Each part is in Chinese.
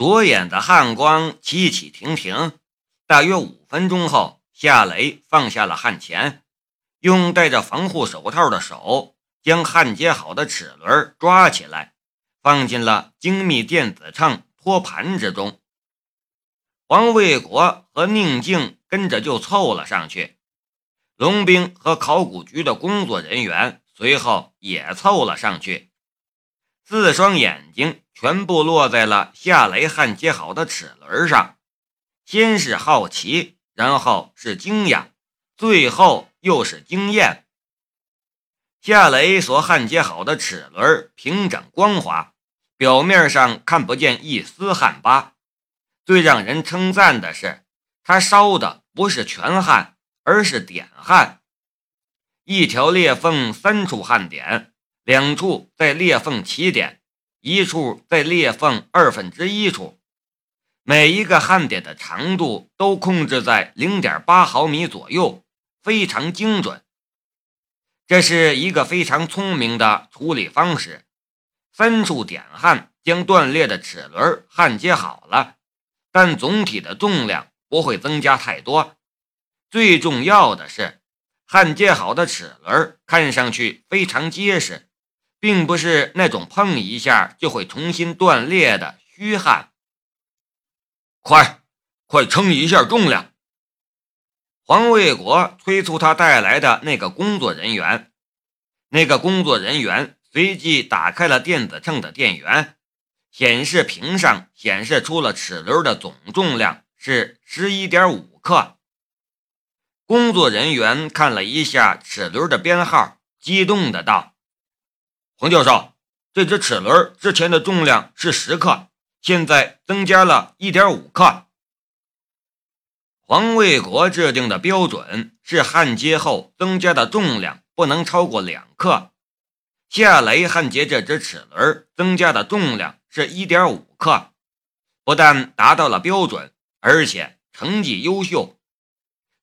左眼的汗光起起停停。大约五分钟后，夏雷放下了焊钳，用戴着防护手套的手将焊接好的齿轮抓起来，放进了精密电子秤托盘之中。黄卫国和宁静跟着就凑了上去，龙兵和考古局的工作人员随后也凑了上去，四双眼睛全部落在了夏雷焊接好的齿轮上。先是好奇，然后是惊讶，最后又是惊艳。夏雷所焊接好的齿轮平整光滑，表面上看不见一丝焊疤。最让人称赞的是，他烧的不是全焊，而是点焊。一条裂缝三处焊点，两处在裂缝起点，一处在裂缝二分之一处。每一个焊点的长度都控制在零点八毫米左右，非常精准。这是一个非常聪明的处理方式。三处点焊将断裂的齿轮焊接好了，但总体的重量不会增加太多。最重要的是，焊接好的齿轮看上去非常结实，并不是那种碰一下就会重新断裂的虚焊。快，快称一下重量！黄卫国催促他带来的那个工作人员。那个工作人员随即打开了电子秤的电源，显示屏上显示出了齿轮的总重量是十一点五克。工作人员看了一下齿轮的编号，激动的道：“黄教授，这只齿轮之前的重量是十克。”现在增加了一点五克。黄卫国制定的标准是焊接后增加的重量不能超过两克。夏雷焊接这只齿轮增加的重量是一点五克，不但达到了标准，而且成绩优秀。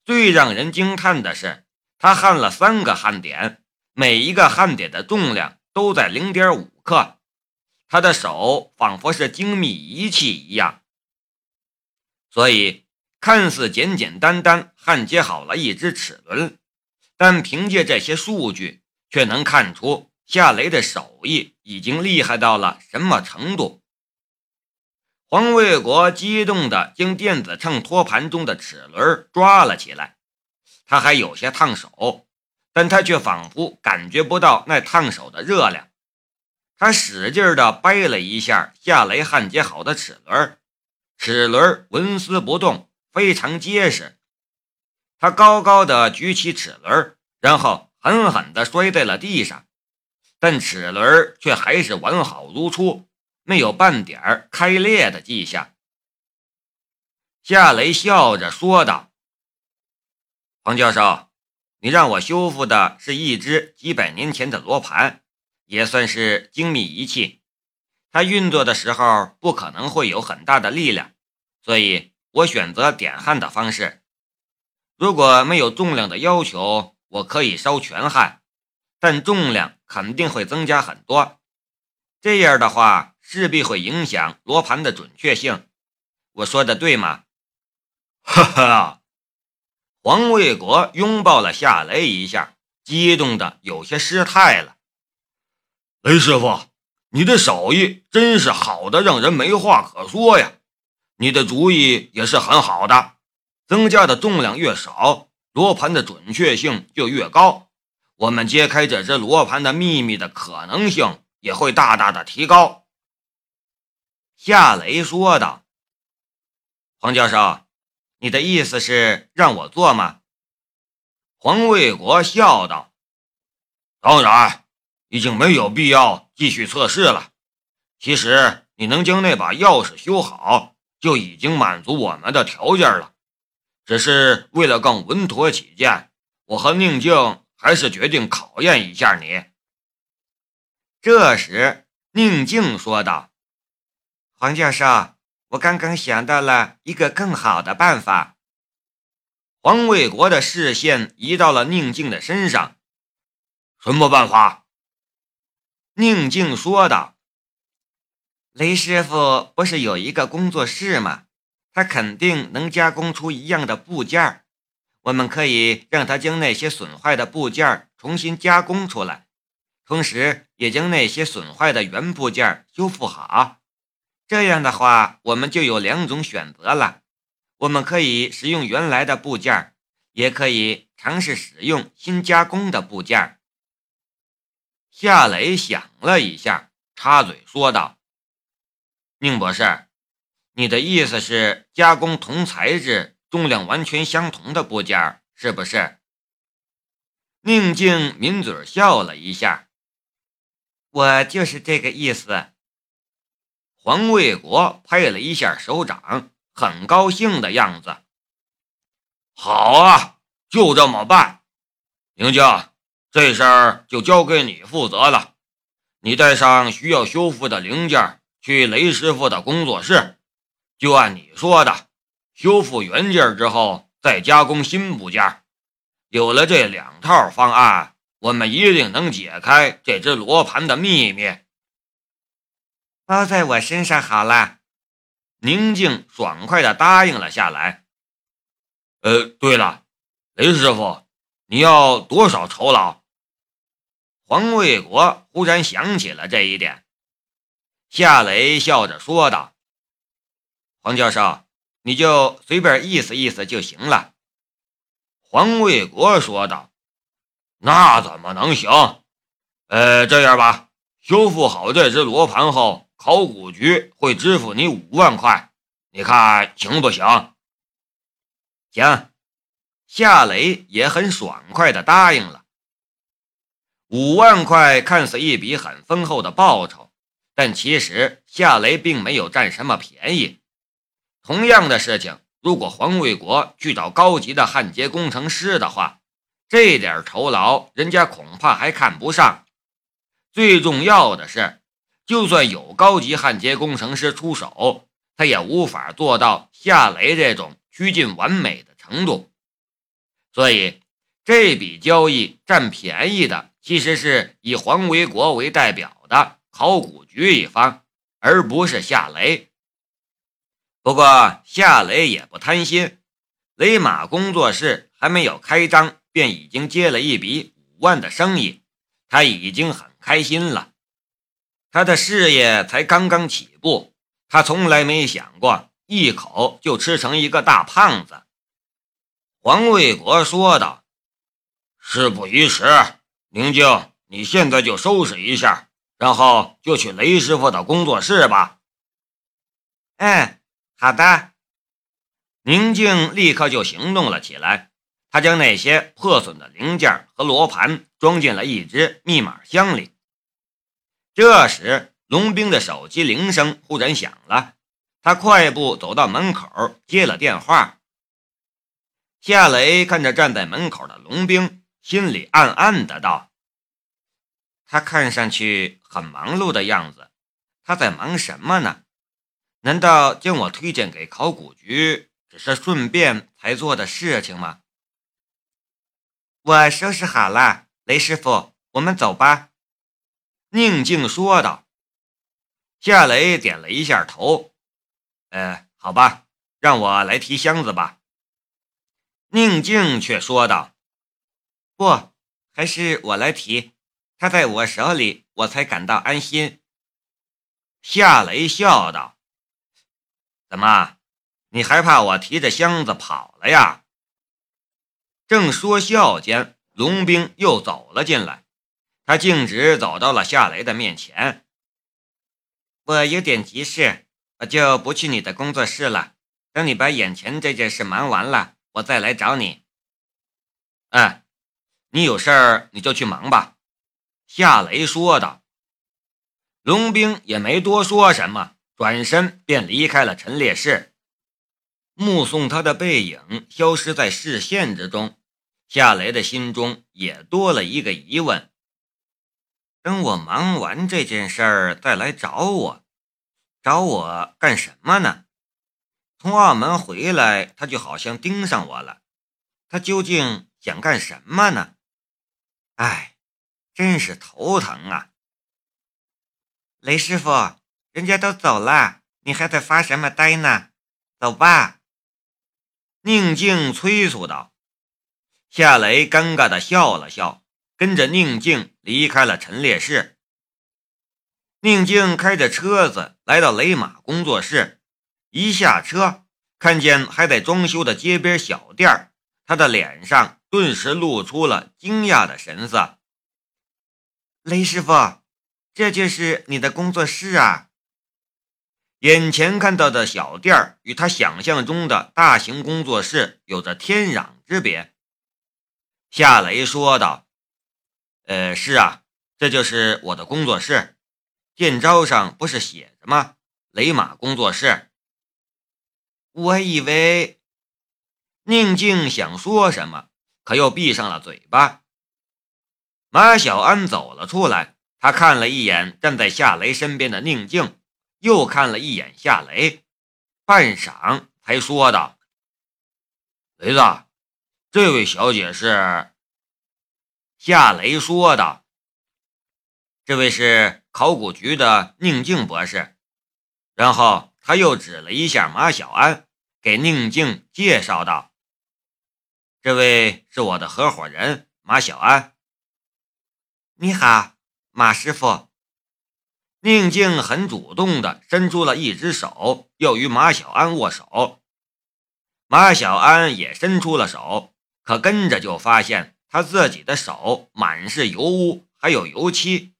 最让人惊叹的是，他焊了三个焊点，每一个焊点的重量都在零点五克。他的手仿佛是精密仪器一样，所以看似简简单单焊接好了一只齿轮，但凭借这些数据，却能看出夏雷的手艺已经厉害到了什么程度。黄卫国激动地将电子秤托盘中的齿轮抓了起来，他还有些烫手，但他却仿佛感觉不到那烫手的热量。他使劲地掰了一下夏雷焊接好的齿轮，齿轮纹丝不动，非常结实。他高高的举起齿轮，然后狠狠地摔在了地上，但齿轮却还是完好如初，没有半点开裂的迹象。夏雷笑着说道：“黄教授，你让我修复的是一只几百年前的罗盘。”也算是精密仪器，它运作的时候不可能会有很大的力量，所以我选择点焊的方式。如果没有重量的要求，我可以烧全焊，但重量肯定会增加很多。这样的话，势必会影响罗盘的准确性。我说的对吗？哈哈！黄卫国拥抱了夏雷一下，激动的有些失态了。雷师傅，你的手艺真是好的让人没话可说呀！你的主意也是很好的，增加的重量越少，罗盘的准确性就越高，我们揭开这只罗盘的秘密的可能性也会大大的提高。夏雷说道：“黄教授，你的意思是让我做吗？”黄卫国笑道：“当然。”已经没有必要继续测试了。其实你能将那把钥匙修好，就已经满足我们的条件了。只是为了更稳妥起见，我和宁静还是决定考验一下你。这时，宁静说道：“黄教授，我刚刚想到了一个更好的办法。”黄卫国的视线移到了宁静的身上。什么办法？宁静说道：“雷师傅不是有一个工作室吗？他肯定能加工出一样的部件我们可以让他将那些损坏的部件重新加工出来，同时也将那些损坏的原部件修复好。这样的话，我们就有两种选择了：我们可以使用原来的部件，也可以尝试使用新加工的部件。夏雷想了一下，插嘴说道：“宁博士。”你的意思是加工同材质、重量完全相同的部件，是不是？宁静抿嘴笑了一下，我就是这个意思。黄卫国拍了一下手掌，很高兴的样子。好啊，就这么办。宁静，这事儿就交给你负责了。你带上需要修复的零件，去雷师傅的工作室。就按你说的，修复原件之后再加工新部件。有了这两套方案，我们一定能解开这只罗盘的秘密。包在我身上好了。宁静爽快地答应了下来。呃，对了，雷师傅，你要多少酬劳？黄卫国忽然想起了这一点。夏雷笑着说道。黄教授，你就随便意思意思就行了。”黄卫国说道。“那怎么能行？呃，这样吧，修复好这只罗盘后，考古局会支付你五万块，你看行不行？”“行。”夏雷也很爽快地答应了。五万块看似一笔很丰厚的报酬，但其实夏雷并没有占什么便宜。同样的事情，如果黄卫国去找高级的焊接工程师的话，这点酬劳人家恐怕还看不上。最重要的是，就算有高级焊接工程师出手，他也无法做到夏雷这种趋近完美的程度。所以，这笔交易占便宜的其实是以黄维国为代表的考古局一方，而不是夏雷。不过夏雷也不贪心，雷马工作室还没有开张，便已经接了一笔五万的生意，他已经很开心了。他的事业才刚刚起步，他从来没想过一口就吃成一个大胖子。黄卫国说道：“事不宜迟，宁静，你现在就收拾一下，然后就去雷师傅的工作室吧。”嗯。好的，宁静立刻就行动了起来。他将那些破损的零件和罗盘装进了一只密码箱里。这时，龙兵的手机铃声忽然响了，他快步走到门口接了电话。夏雷看着站在门口的龙兵，心里暗暗的道：“他看上去很忙碌的样子，他在忙什么呢？”难道将我推荐给考古局只是顺便才做的事情吗？我收拾好了，雷师傅，我们走吧。”宁静说道。夏雷点了一下头，“呃，好吧，让我来提箱子吧。”宁静却说道，“不，还是我来提，他在我手里，我才感到安心。”夏雷笑道。怎么，你还怕我提着箱子跑了呀？正说笑间，龙兵又走了进来。他径直走到了夏雷的面前。我有点急事，我就不去你的工作室了。等你把眼前这件事忙完了，我再来找你。嗯，你有事儿你就去忙吧。”夏雷说道。龙兵也没多说什么。转身便离开了陈列室，目送他的背影消失在视线之中，夏雷的心中也多了一个疑问：等我忙完这件事儿再来找我，找我干什么呢？从澳门回来，他就好像盯上我了，他究竟想干什么呢？哎，真是头疼啊！雷师傅。人家都走了，你还在发什么呆呢？走吧。”宁静催促道。夏雷尴尬的笑了笑，跟着宁静离开了陈列室。宁静开着车子来到雷马工作室，一下车，看见还在装修的街边小店他的脸上顿时露出了惊讶的神色。雷师傅，这就是你的工作室啊！眼前看到的小店与他想象中的大型工作室有着天壤之别。夏雷说道：“呃，是啊，这就是我的工作室。”店招上不是写着吗？雷马工作室。我以为宁静想说什么，可又闭上了嘴巴。马小安走了出来，他看了一眼站在夏雷身边的宁静，又看了一眼夏雷，半晌才说道：“雷子，这位小姐是。”夏雷说道：“这位是。”考古局的宁静博士，然后他又指了一下马小安，给宁静介绍道：“这位是我的合伙人马小安。”你好，马师傅。宁静很主动的伸出了一只手，要与马小安握手。马小安也伸出了手，可跟着就发现他自己的手满是油污，还有油漆。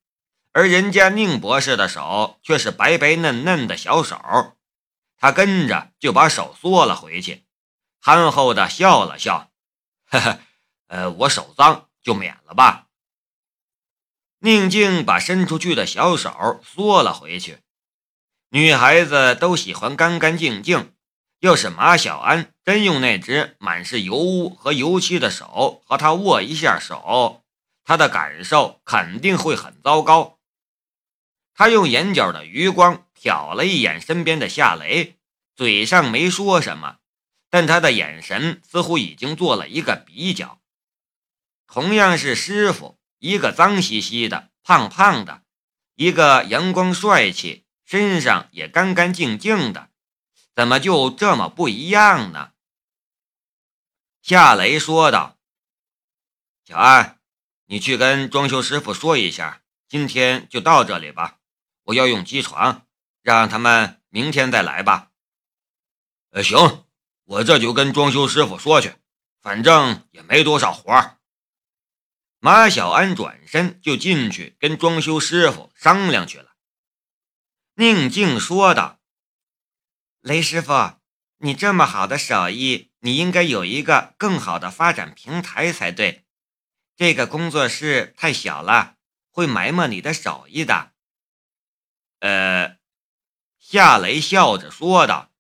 而人家宁博士的手却是白白嫩嫩的小手，他跟着就把手缩了回去，憨厚的笑了笑：“呵呵，呃，我手脏就免了吧。”宁静把伸出去的小手缩了回去。女孩子都喜欢干干净净，又是马小安真用那只满是油污和油漆的手和他握一下手，他的感受肯定会很糟糕。他用眼角的余光瞟了一眼身边的夏雷，嘴上没说什么，但他的眼神似乎已经做了一个比较。同样是师傅，一个脏兮兮的、胖胖的，一个阳光帅气，身上也干干净净的，怎么就这么不一样呢？夏雷说道：“小安，你去跟装修师傅说一下，今天就到这里吧。”我要用机床，让他们明天再来吧。呃，行，我这就跟装修师傅说去，反正也没多少活。马小安转身就进去跟装修师傅商量去了。宁静说道：“雷师傅，你这么好的手艺，你应该有一个更好的发展平台才对。这个工作室太小了，会埋没你的手艺的。”呃，夏雷笑着说道：“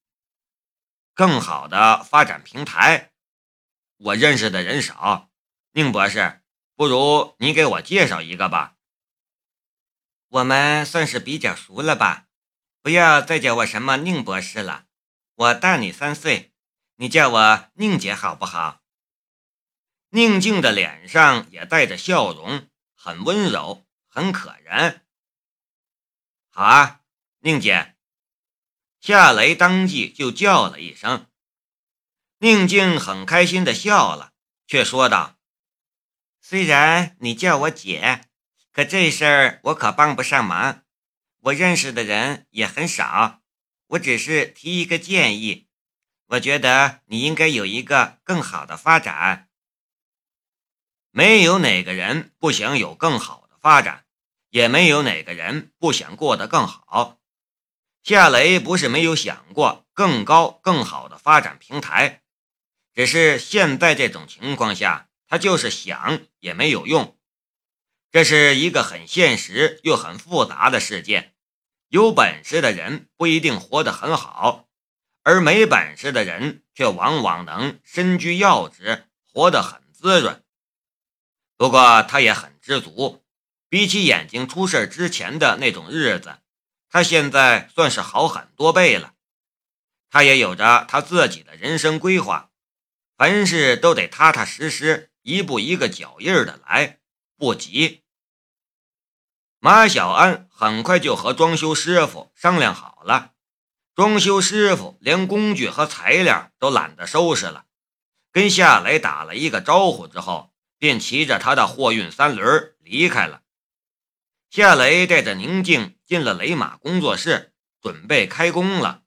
更好的发展平台，我认识的人少。宁博士，不如你给我介绍一个吧。我们算是比较熟了吧？不要再叫我什么宁博士了，我大你三岁，你叫我宁姐好不好？”宁静的脸上也带着笑容，很温柔，很可人。好啊，宁姐！夏雷当即就叫了一声。宁静很开心的笑了，却说道：“虽然你叫我姐，可这事儿我可帮不上忙。我认识的人也很少，我只是提一个建议。我觉得你应该有一个更好的发展。没有哪个人不想有更好的发展。”也没有哪个人不想过得更好。夏雷不是没有想过更高、更好的发展平台，只是现在这种情况下，他就是想也没有用。这是一个很现实又很复杂的世界。有本事的人不一定活得很好，而没本事的人却往往能身居要职，活得很滋润。不过他也很知足。比起眼睛出事之前的那种日子，他现在算是好很多倍了。他也有着他自己的人生规划，凡事都得踏踏实实，一步一个脚印的来，不急。马小安很快就和装修师傅商量好了，装修师傅连工具和材料都懒得收拾了，跟夏雷打了一个招呼之后，便骑着他的货运三轮离开了。夏雷带着宁静进了雷马工作室，准备开工了。